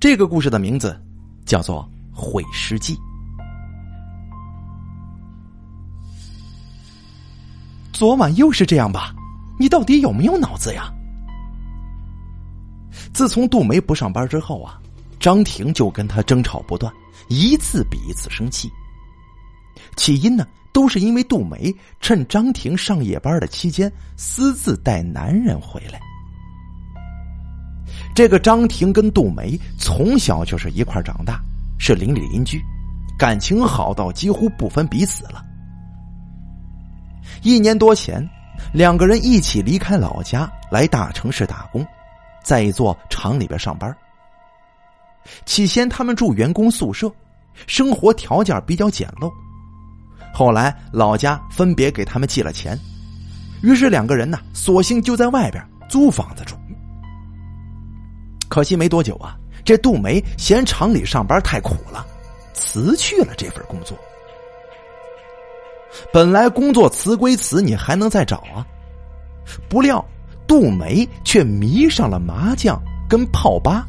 这个故事的名字叫做《毁尸记》。昨晚又是这样吧？你到底有没有脑子呀？自从杜梅不上班之后啊，张婷就跟他争吵不断，一次比一次生气。起因呢，都是因为杜梅趁张婷上夜班的期间，私自带男人回来。这个张婷跟杜梅从小就是一块长大，是邻里邻居，感情好到几乎不分彼此了。一年多前，两个人一起离开老家来大城市打工，在一座厂里边上班。起先他们住员工宿舍，生活条件比较简陋。后来老家分别给他们寄了钱，于是两个人呢，索性就在外边租房子住。可惜没多久啊，这杜梅嫌厂里上班太苦了，辞去了这份工作。本来工作辞归辞，你还能再找啊？不料杜梅却迷上了麻将跟泡吧，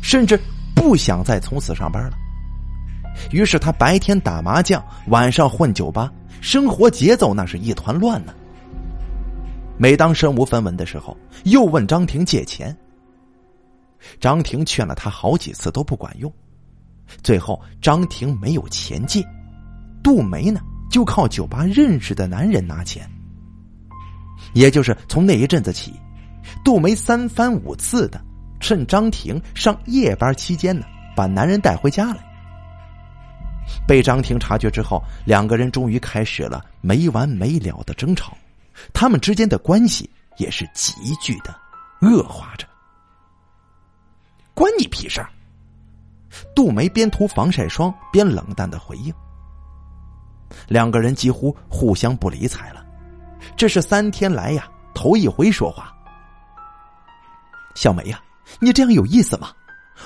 甚至不想再从此上班了。于是他白天打麻将，晚上混酒吧，生活节奏那是一团乱呢。每当身无分文的时候，又问张婷借钱。张婷劝了他好几次都不管用，最后张婷没有钱借，杜梅呢？就靠酒吧认识的男人拿钱，也就是从那一阵子起，杜梅三番五次的趁张婷上夜班期间呢，把男人带回家来。被张婷察觉之后，两个人终于开始了没完没了的争吵，他们之间的关系也是急剧的恶化着。关你屁事儿！杜梅边涂防晒霜边冷淡的回应。两个人几乎互相不理睬了，这是三天来呀头一回说话。小梅呀，你这样有意思吗？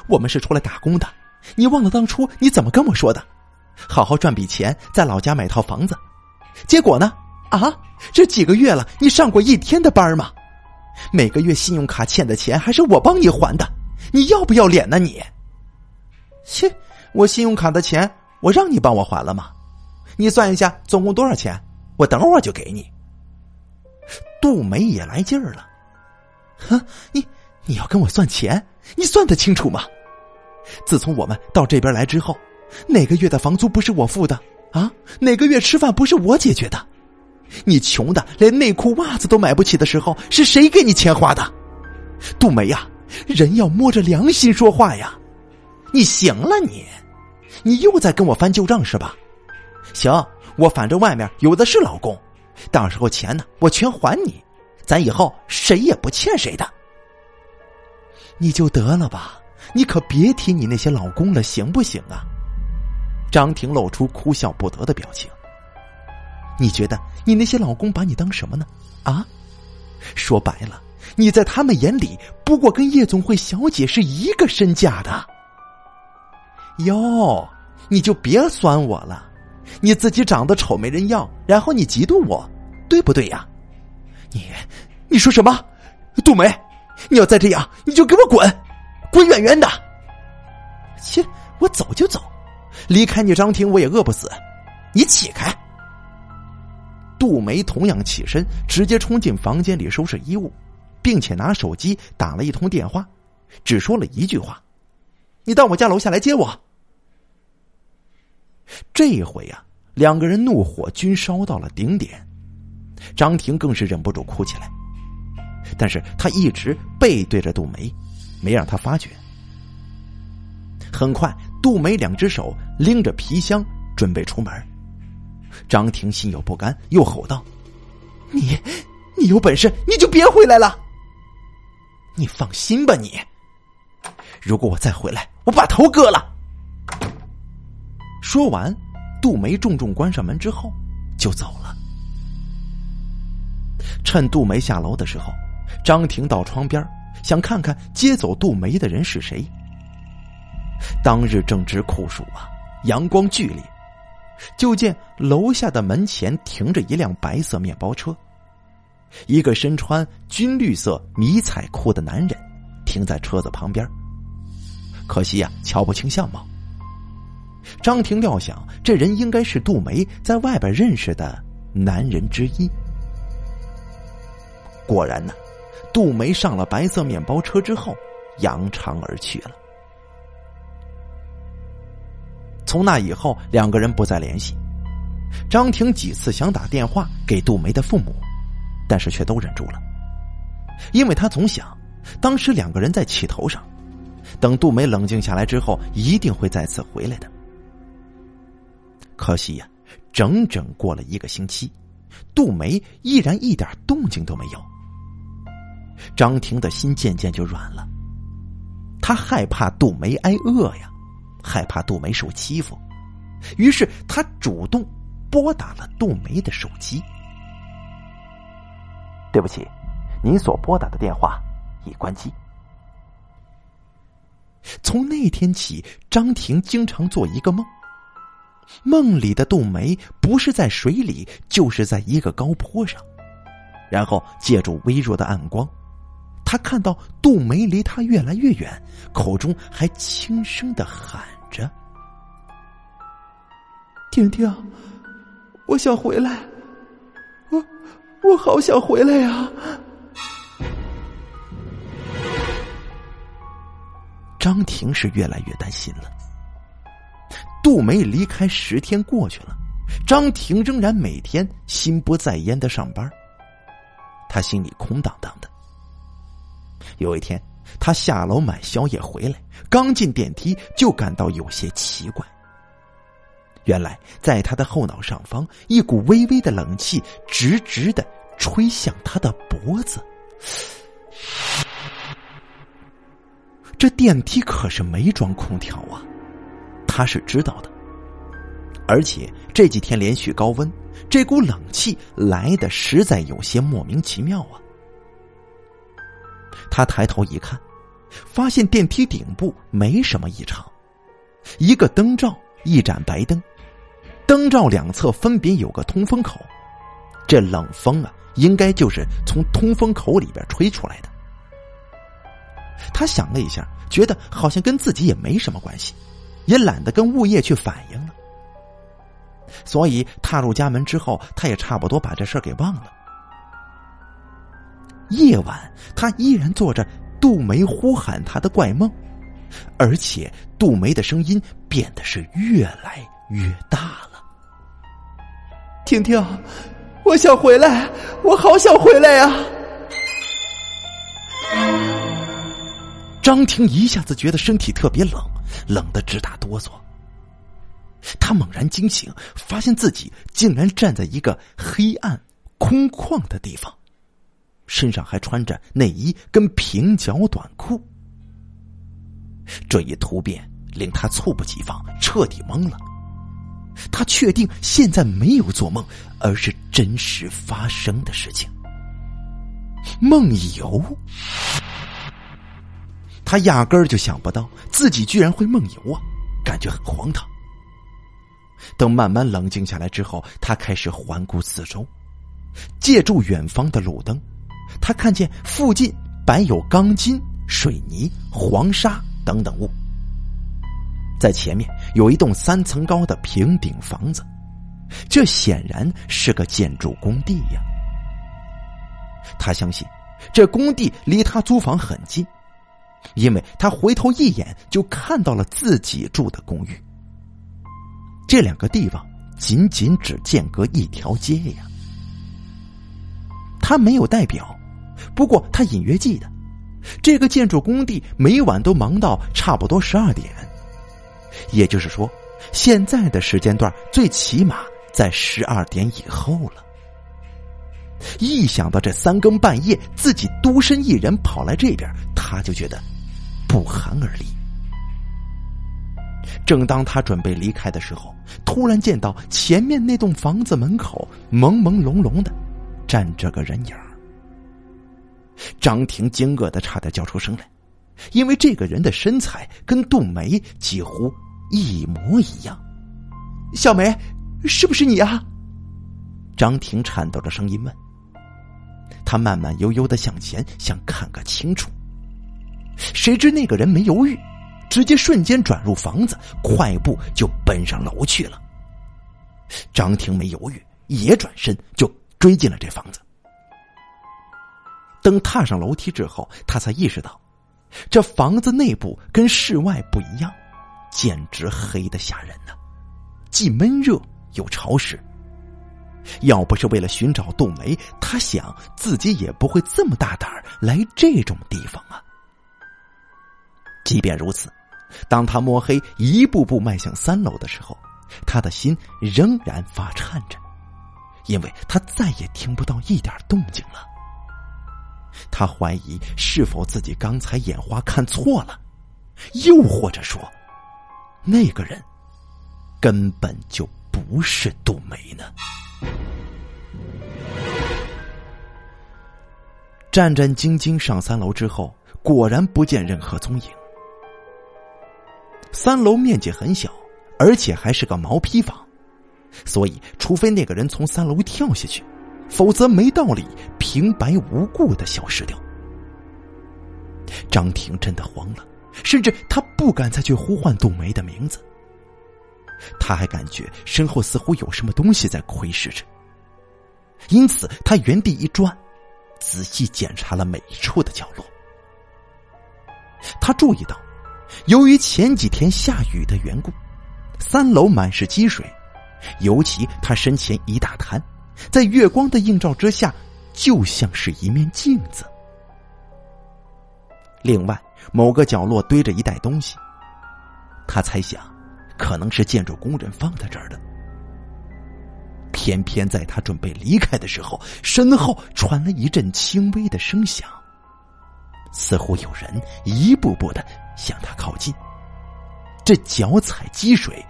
我们是出来打工的，你忘了当初你怎么跟我说的？好好赚笔钱，在老家买套房子。结果呢？啊，这几个月了，你上过一天的班吗？每个月信用卡欠的钱还是我帮你还的，你要不要脸呢？你，切，我信用卡的钱我让你帮我还了吗？你算一下，总共多少钱？我等会儿就给你。杜梅也来劲儿了，哼，你你要跟我算钱？你算得清楚吗？自从我们到这边来之后，哪个月的房租不是我付的啊？哪个月吃饭不是我解决的？你穷的连内裤袜子都买不起的时候，是谁给你钱花的？杜梅呀，人要摸着良心说话呀！你行了，你，你又在跟我翻旧账是吧？行，我反正外面有的是老公，到时候钱呢，我全还你，咱以后谁也不欠谁的。你就得了吧，你可别提你那些老公了，行不行啊？张婷露出哭笑不得的表情。你觉得你那些老公把你当什么呢？啊？说白了，你在他们眼里不过跟夜总会小姐是一个身价的。哟，你就别酸我了。你自己长得丑没人要，然后你嫉妒我，对不对呀？你，你说什么？杜梅，你要再这样，你就给我滚，滚远远的。切，我走就走，离开你张婷我也饿不死。你起开。杜梅同样起身，直接冲进房间里收拾衣物，并且拿手机打了一通电话，只说了一句话：“你到我家楼下来接我。”这一回呀，两个人怒火均烧到了顶点，张婷更是忍不住哭起来。但是他一直背对着杜梅，没让她发觉。很快，杜梅两只手拎着皮箱准备出门，张婷心有不甘，又吼道：“你，你有本事你就别回来了！你放心吧，你，如果我再回来，我把头割了。”说完，杜梅重重关上门之后，就走了。趁杜梅下楼的时候，张婷到窗边想看看接走杜梅的人是谁。当日正值酷暑啊，阳光剧烈，就见楼下的门前停着一辆白色面包车，一个身穿军绿色迷彩裤的男人停在车子旁边，可惜呀，瞧不清相貌。张婷料想，这人应该是杜梅在外边认识的男人之一。果然呢，杜梅上了白色面包车之后，扬长而去了。从那以后，两个人不再联系。张婷几次想打电话给杜梅的父母，但是却都忍住了，因为他总想，当时两个人在气头上，等杜梅冷静下来之后，一定会再次回来的。可惜呀，整整过了一个星期，杜梅依然一点动静都没有。张婷的心渐渐就软了，他害怕杜梅挨饿呀，害怕杜梅受欺负，于是他主动。拨打了杜梅的手机。对不起，您所拨打的电话已关机。从那天起，张婷经常做一个梦，梦里的杜梅不是在水里，就是在一个高坡上，然后借助微弱的暗光，他看到杜梅离他越来越远，口中还轻声的喊着：“婷婷。”我想回来，我好想回来呀！张婷是越来越担心了。杜梅离开十天过去了，张婷仍然每天心不在焉的上班，他心里空荡荡的。有一天，他下楼买宵夜回来，刚进电梯就感到有些奇怪。原来，在他的后脑上方，一股微微的冷气直直的吹向他的脖子。这电梯可是没装空调啊，他是知道的。而且这几天连续高温，这股冷气来的实在有些莫名其妙啊。他抬头一看，发现电梯顶部没什么异常，一个灯罩，一盏白灯。灯罩两侧分别有个通风口，这冷风啊，应该就是从通风口里边吹出来的。他想了一下，觉得好像跟自己也没什么关系，也懒得跟物业去反映了。所以踏入家门之后，他也差不多把这事给忘了。夜晚，他依然做着杜梅呼喊他的怪梦，而且杜梅的声音变得是越来越大了。婷婷，我想回来，我好想回来呀！张婷一下子觉得身体特别冷，冷的直打哆嗦。他猛然惊醒，发现自己竟然站在一个黑暗、空旷的地方，身上还穿着内衣跟平角短裤。这一突变令他猝不及防，彻底懵了。他确定现在没有做梦，而是真实发生的事情。梦游，他压根儿就想不到自己居然会梦游啊，感觉很荒唐。等慢慢冷静下来之后，他开始环顾四周，借助远方的路灯，他看见附近摆有钢筋、水泥、黄沙等等物。在前面有一栋三层高的平顶房子，这显然是个建筑工地呀。他相信，这工地离他租房很近，因为他回头一眼就看到了自己住的公寓。这两个地方仅仅只间隔一条街呀。他没有代表，不过他隐约记得，这个建筑工地每晚都忙到差不多十二点。也就是说，现在的时间段最起码在十二点以后了。一想到这三更半夜自己独身一人跑来这边，他就觉得不寒而栗。正当他准备离开的时候，突然见到前面那栋房子门口朦朦胧胧的站着个人影张婷惊愕的差点叫出声来，因为这个人的身材跟杜梅几乎。一模一样，小梅，是不是你啊？张婷颤抖着声音问。他慢慢悠悠的向前，想看个清楚。谁知那个人没犹豫，直接瞬间转入房子，快步就奔上楼去了。张婷没犹豫，也转身就追进了这房子。等踏上楼梯之后，他才意识到，这房子内部跟室外不一样，简直黑的吓人呢，既闷热又潮湿。要不是为了寻找杜梅，他想自己也不会这么大胆来这种地方啊。即便如此，当他摸黑一步步迈向三楼的时候，他的心仍然发颤着，因为他再也听不到一点动静了。他怀疑是否自己刚才眼花看错了，又或者说，那个人根本就不是杜梅呢？战战兢兢上三楼之后，果然不见任何踪影。三楼面积很小，而且还是个毛坯房，所以除非那个人从三楼跳下去，否则没道理平白无故的消失掉。张婷真的慌了，甚至他不敢再去呼唤杜梅的名字。他还感觉身后似乎有什么东西在窥视着，因此他原地一转，仔细检查了每一处的角落。他注意到。由于前几天下雨的缘故，三楼满是积水，尤其他身前一大滩，在月光的映照之下，就像是一面镜子。另外，某个角落堆着一袋东西，他猜想，可能是建筑工人放在这儿的。偏偏在他准备离开的时候，身后传来一阵轻微的声响。似乎有人一步步的向他靠近，这脚踩积水，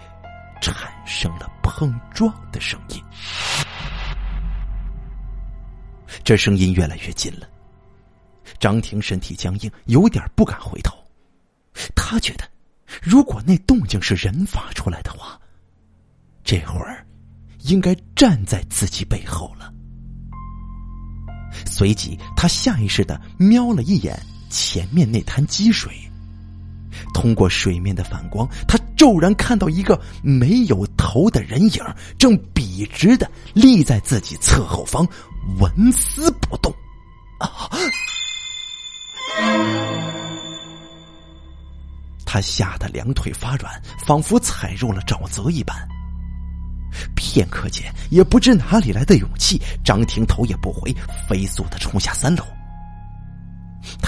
产生了碰撞的声音。这声音越来越近了，张婷身体僵硬，有点不敢回头。他觉得，如果那动静是人发出来的话，这会儿应该站在自己背后了。随即，他下意识的瞄了一眼前面那滩积水。通过水面的反光，他骤然看到一个没有头的人影，正笔直的立在自己侧后方，纹丝不动。啊！他吓得两腿发软，仿佛踩入了沼泽一般。片刻间，也不知哪里来的勇气，张婷头也不回，飞速的冲下三楼。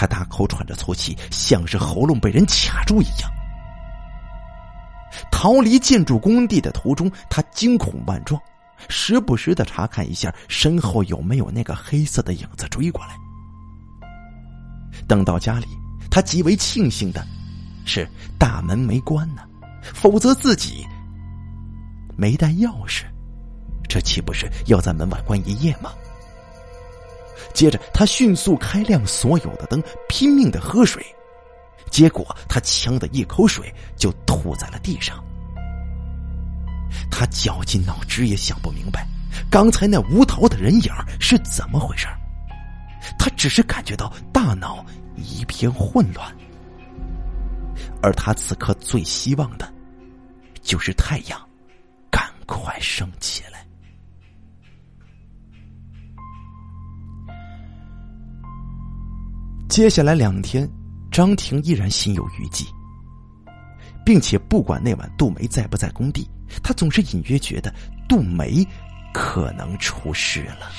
他大口喘着粗气，像是喉咙被人卡住一样。逃离建筑工地的途中，他惊恐万状，时不时的查看一下身后有没有那个黑色的影子追过来。等到家里，他极为庆幸的是大门没关呢，否则自己。没带钥匙，这岂不是要在门外关一夜吗？接着，他迅速开亮所有的灯，拼命的喝水，结果他呛的一口水就吐在了地上。他绞尽脑汁也想不明白，刚才那无头的人影是怎么回事他只是感觉到大脑一片混乱，而他此刻最希望的，就是太阳赶。快升起来！接下来两天，张婷依然心有余悸，并且不管那晚杜梅在不在工地，他总是隐约觉得杜梅可能出事了。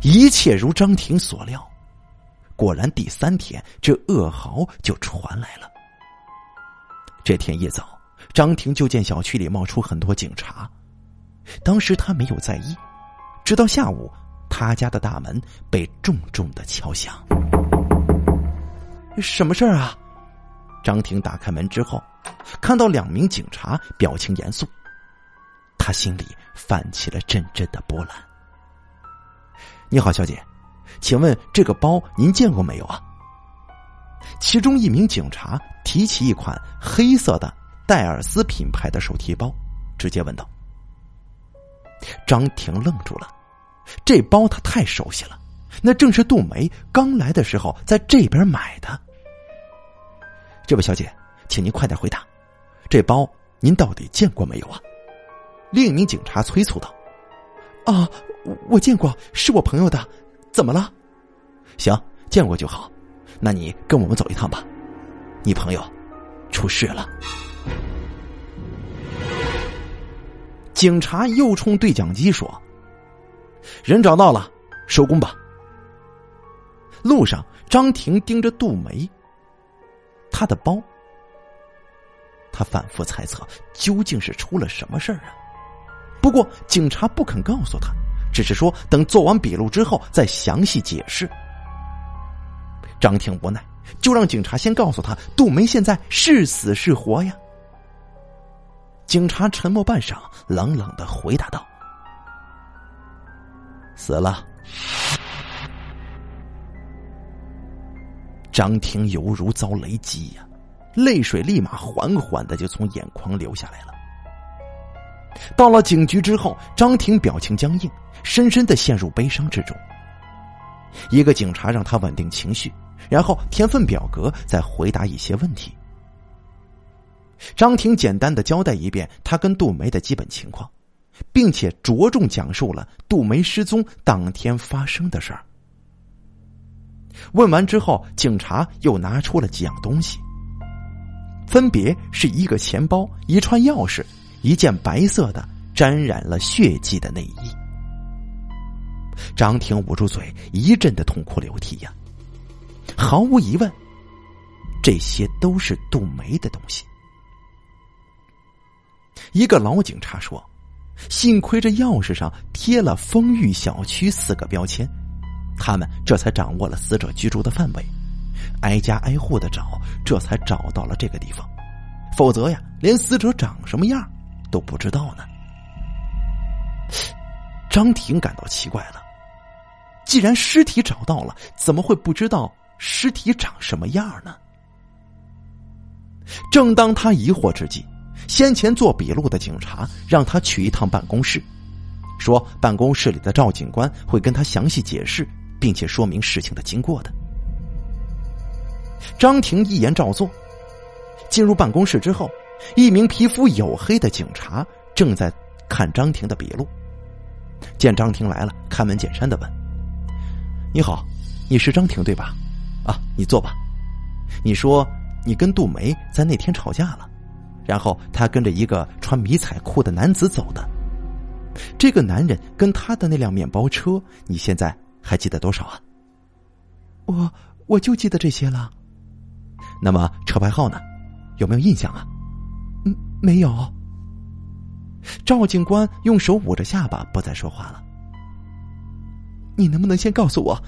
一切如张婷所料，果然第三天，这噩耗就传来了。这天一早。张婷就见小区里冒出很多警察，当时她没有在意，直到下午，他家的大门被重重的敲响。什么事儿啊？张婷打开门之后，看到两名警察，表情严肃，他心里泛起了阵阵的波澜。你好，小姐，请问这个包您见过没有啊？其中一名警察提起一款黑色的。戴尔斯品牌的手提包，直接问道：“张婷愣住了，这包他太熟悉了，那正是杜梅刚来的时候在这边买的。”这位小姐，请您快点回答，这包您到底见过没有啊？另一名警察催促道：“啊，我见过，是我朋友的，怎么了？行，见过就好。那你跟我们走一趟吧。你朋友出事了。”警察又冲对讲机说：“人找到了，收工吧。”路上，张婷盯着杜梅。她的包，他反复猜测究竟是出了什么事儿啊？不过警察不肯告诉他，只是说等做完笔录之后再详细解释。张婷无奈，就让警察先告诉他杜梅现在是死是活呀。警察沉默半晌，冷冷的回答道：“死了。”张婷犹如遭雷击呀，泪水立马缓缓的就从眼眶流下来了。到了警局之后，张婷表情僵硬，深深的陷入悲伤之中。一个警察让他稳定情绪，然后填份表格，再回答一些问题。张婷简单的交代一遍他跟杜梅的基本情况，并且着重讲述了杜梅失踪当天发生的事儿。问完之后，警察又拿出了几样东西，分别是一个钱包、一串钥匙、一件白色的沾染了血迹的内衣。张婷捂住嘴，一阵的痛哭流涕呀。毫无疑问，这些都是杜梅的东西。一个老警察说：“幸亏这钥匙上贴了‘丰裕小区’四个标签。”他们这才掌握了死者居住的范围，挨家挨户的找，这才找到了这个地方。否则呀，连死者长什么样都不知道呢。张婷感到奇怪了，既然尸体找到了，怎么会不知道尸体长什么样呢？正当他疑惑之际，先前做笔录的警察让他去一趟办公室，说办公室里的赵警官会跟他详细解释。并且说明事情的经过的。张婷一言照做，进入办公室之后，一名皮肤黝黑的警察正在看张婷的笔录。见张婷来了，开门见山的问：“你好，你是张婷对吧？啊，你坐吧。你说你跟杜梅在那天吵架了，然后他跟着一个穿迷彩裤的男子走的。这个男人跟他的那辆面包车，你现在？”还记得多少啊？我我就记得这些了。那么车牌号呢？有没有印象啊？嗯，没有。赵警官用手捂着下巴，不再说话了。你能不能先告诉我，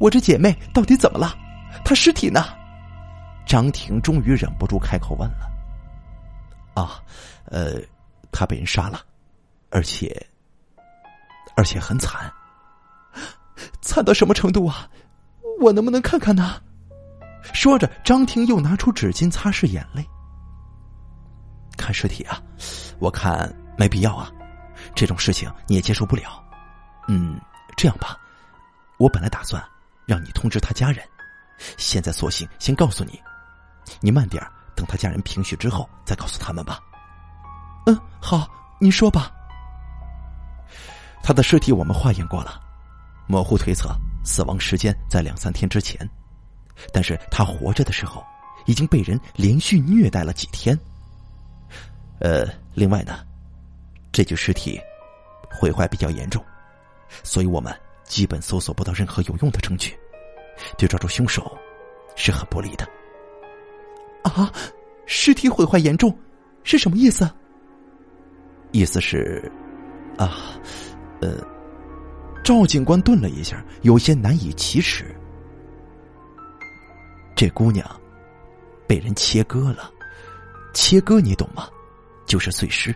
我这姐妹到底怎么了？她尸体呢？张婷终于忍不住开口问了。啊，呃，他被人杀了，而且，而且很惨。惨到什么程度啊？我能不能看看呢？说着，张婷又拿出纸巾擦拭眼泪。看尸体啊，我看没必要啊，这种事情你也接受不了。嗯，这样吧，我本来打算让你通知他家人，现在索性先告诉你，你慢点儿等他家人平息之后再告诉他们吧。嗯，好，你说吧。他的尸体我们化验过了。模糊推测，死亡时间在两三天之前，但是他活着的时候已经被人连续虐待了几天。呃，另外呢，这具尸体毁坏比较严重，所以我们基本搜索不到任何有用的证据，对抓住凶手是很不利的。啊，尸体毁坏严重是什么意思？意思是，啊，呃。赵警官顿了一下，有些难以启齿。这姑娘被人切割了，切割你懂吗？就是碎尸。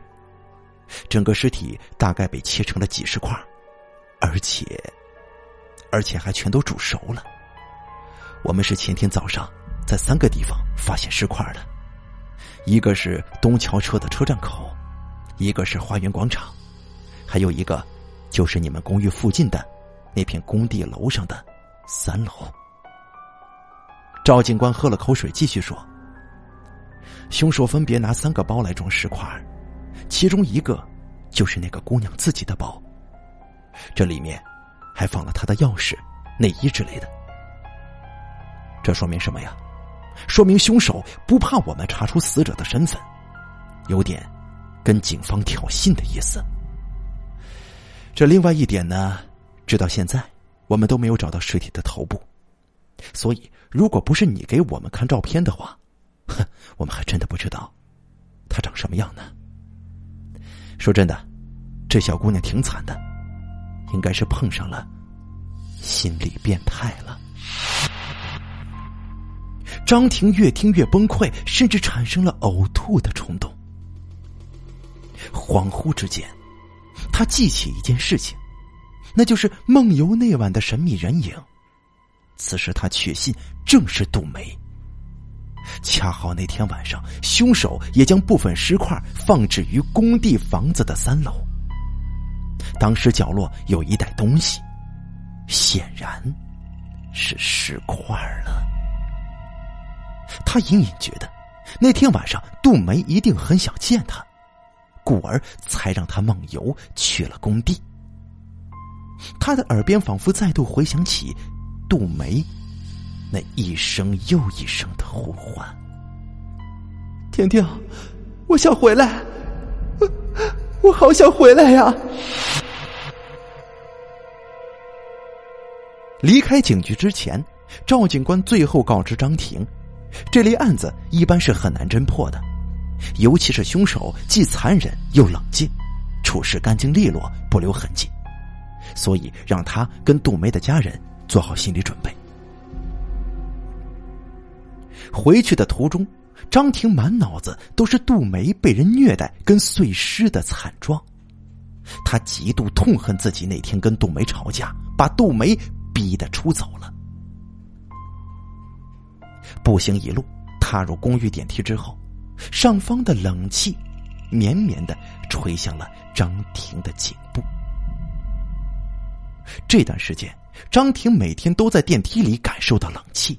整个尸体大概被切成了几十块，而且，而且还全都煮熟了。我们是前天早上在三个地方发现尸块的，一个是东桥车的车站口，一个是花园广场，还有一个。就是你们公寓附近的那片工地楼上的三楼。赵警官喝了口水，继续说：“凶手分别拿三个包来装尸块，其中一个就是那个姑娘自己的包。这里面还放了她的钥匙、内衣之类的。这说明什么呀？说明凶手不怕我们查出死者的身份，有点跟警方挑衅的意思。这另外一点呢，直到现在我们都没有找到尸体的头部，所以如果不是你给我们看照片的话，哼，我们还真的不知道她长什么样呢。说真的，这小姑娘挺惨的，应该是碰上了心理变态了。张婷越听越崩溃，甚至产生了呕吐的冲动。恍惚之间，他记起一件事情，那就是梦游那晚的神秘人影。此时他确信正是杜梅。恰好那天晚上，凶手也将部分石块放置于工地房子的三楼。当时角落有一袋东西，显然是石块了。他隐隐觉得，那天晚上杜梅一定很想见他，故而才让他梦游去了工地。他的耳边仿佛再度回响起杜梅那一声又一声的呼唤：“婷婷，我想回来，我好想回来呀！”离开警局之前，赵警官最后告知张婷。这类案子一般是很难侦破的，尤其是凶手既残忍又冷静，处事干净利落，不留痕迹，所以让他跟杜梅的家人做好心理准备。回去的途中，张婷满脑子都是杜梅被人虐待跟碎尸的惨状，他极度痛恨自己那天跟杜梅吵架，把杜梅逼得出走了。步行一路，踏入公寓电梯之后，上方的冷气绵绵的吹向了张婷的颈部。这段时间，张婷每天都在电梯里感受到冷气，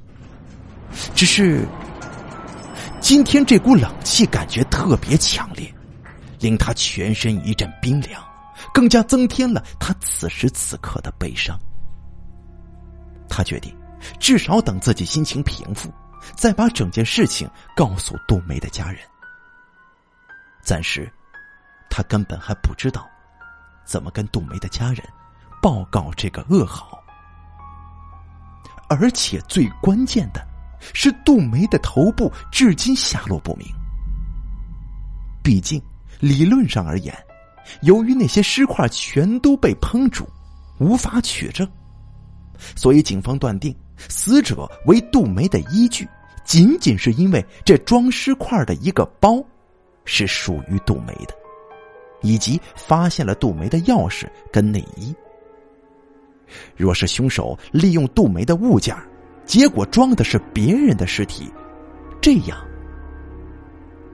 只是今天这股冷气感觉特别强烈，令他全身一阵冰凉，更加增添了他此时此刻的悲伤。他决定。至少等自己心情平复，再把整件事情告诉杜梅的家人。暂时，他根本还不知道怎么跟杜梅的家人报告这个噩耗。而且最关键的是，杜梅的头部至今下落不明。毕竟，理论上而言，由于那些尸块全都被烹煮，无法取证，所以警方断定。死者为杜梅的依据，仅仅是因为这装尸块的一个包是属于杜梅的，以及发现了杜梅的钥匙跟内衣。若是凶手利用杜梅的物件，结果装的是别人的尸体，这样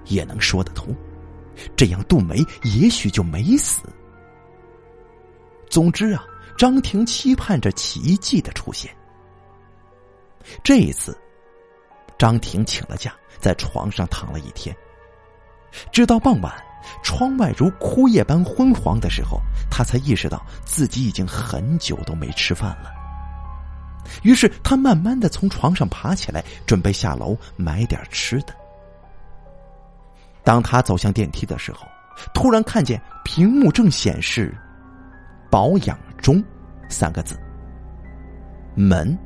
也能说得通。这样杜梅也许就没死。总之啊，张婷期盼着奇迹的出现。这一次，张婷请了假，在床上躺了一天。直到傍晚，窗外如枯叶般昏黄的时候，他才意识到自己已经很久都没吃饭了。于是，他慢慢的从床上爬起来，准备下楼买点吃的。当他走向电梯的时候，突然看见屏幕正显示“保养中”三个字，门。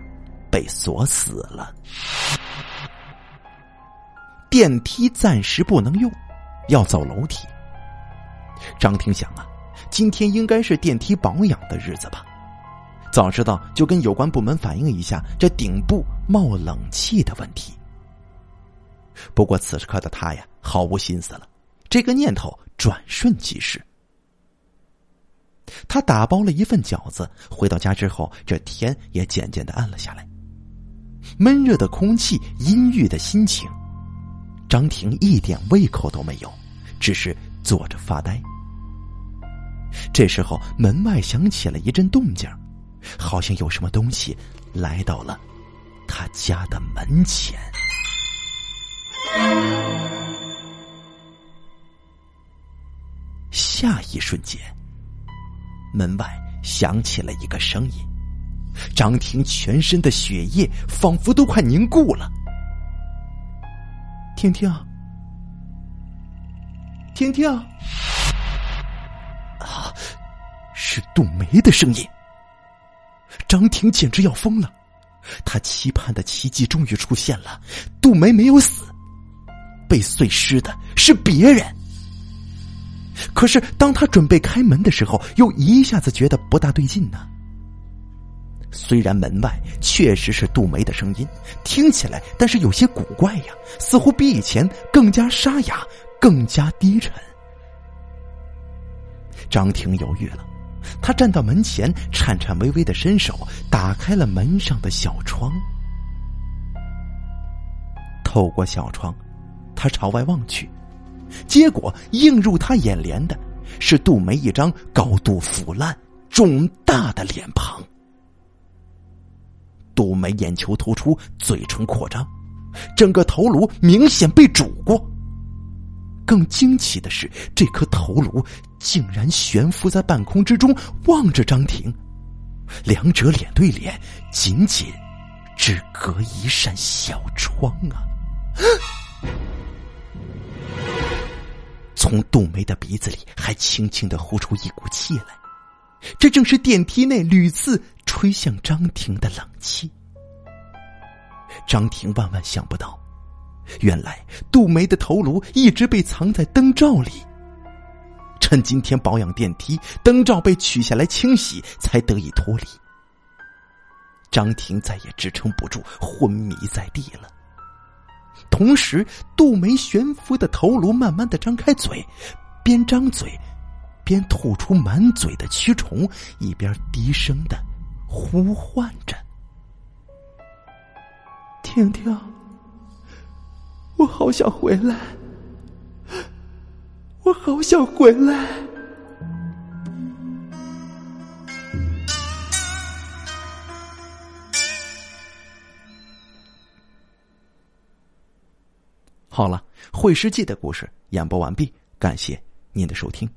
被锁死了，电梯暂时不能用，要走楼梯。张婷想啊，今天应该是电梯保养的日子吧？早知道就跟有关部门反映一下这顶部冒冷气的问题。不过此时刻的他呀，毫无心思了，这个念头转瞬即逝。他打包了一份饺子，回到家之后，这天也渐渐的暗了下来。闷热的空气，阴郁的心情，张婷一点胃口都没有，只是坐着发呆。这时候门外响起了一阵动静，好像有什么东西来到了他家的门前。下一瞬间，门外响起了一个声音。张婷全身的血液仿佛都快凝固了。婷婷，婷婷，啊，是杜梅的声音。张婷简直要疯了，她期盼的奇迹终于出现了，杜梅没有死，被碎尸的是别人。可是，当他准备开门的时候，又一下子觉得不大对劲呢。虽然门外确实是杜梅的声音，听起来但是有些古怪呀，似乎比以前更加沙哑，更加低沉。张婷犹豫了，他站到门前，颤颤巍巍的伸手打开了门上的小窗。透过小窗，他朝外望去，结果映入他眼帘的是杜梅一张高度腐烂、肿大的脸庞。杜梅眼球突出，嘴唇扩张，整个头颅明显被煮过。更惊奇的是，这颗头颅竟然悬浮在半空之中，望着张婷，两者脸对脸，仅仅只隔一扇小窗啊！从杜梅的鼻子里还轻轻的呼出一股气来。这正是电梯内屡次吹向张婷的冷气。张婷万万想不到，原来杜梅的头颅一直被藏在灯罩里。趁今天保养电梯，灯罩被取下来清洗，才得以脱离。张婷再也支撑不住，昏迷在地了。同时，杜梅悬浮的头颅慢慢的张开嘴，边张嘴。边吐出满嘴的蛆虫，一边低声的呼唤着：“婷婷，我好想回来，我好想回来。”好了，《会世记》的故事演播完毕，感谢您的收听。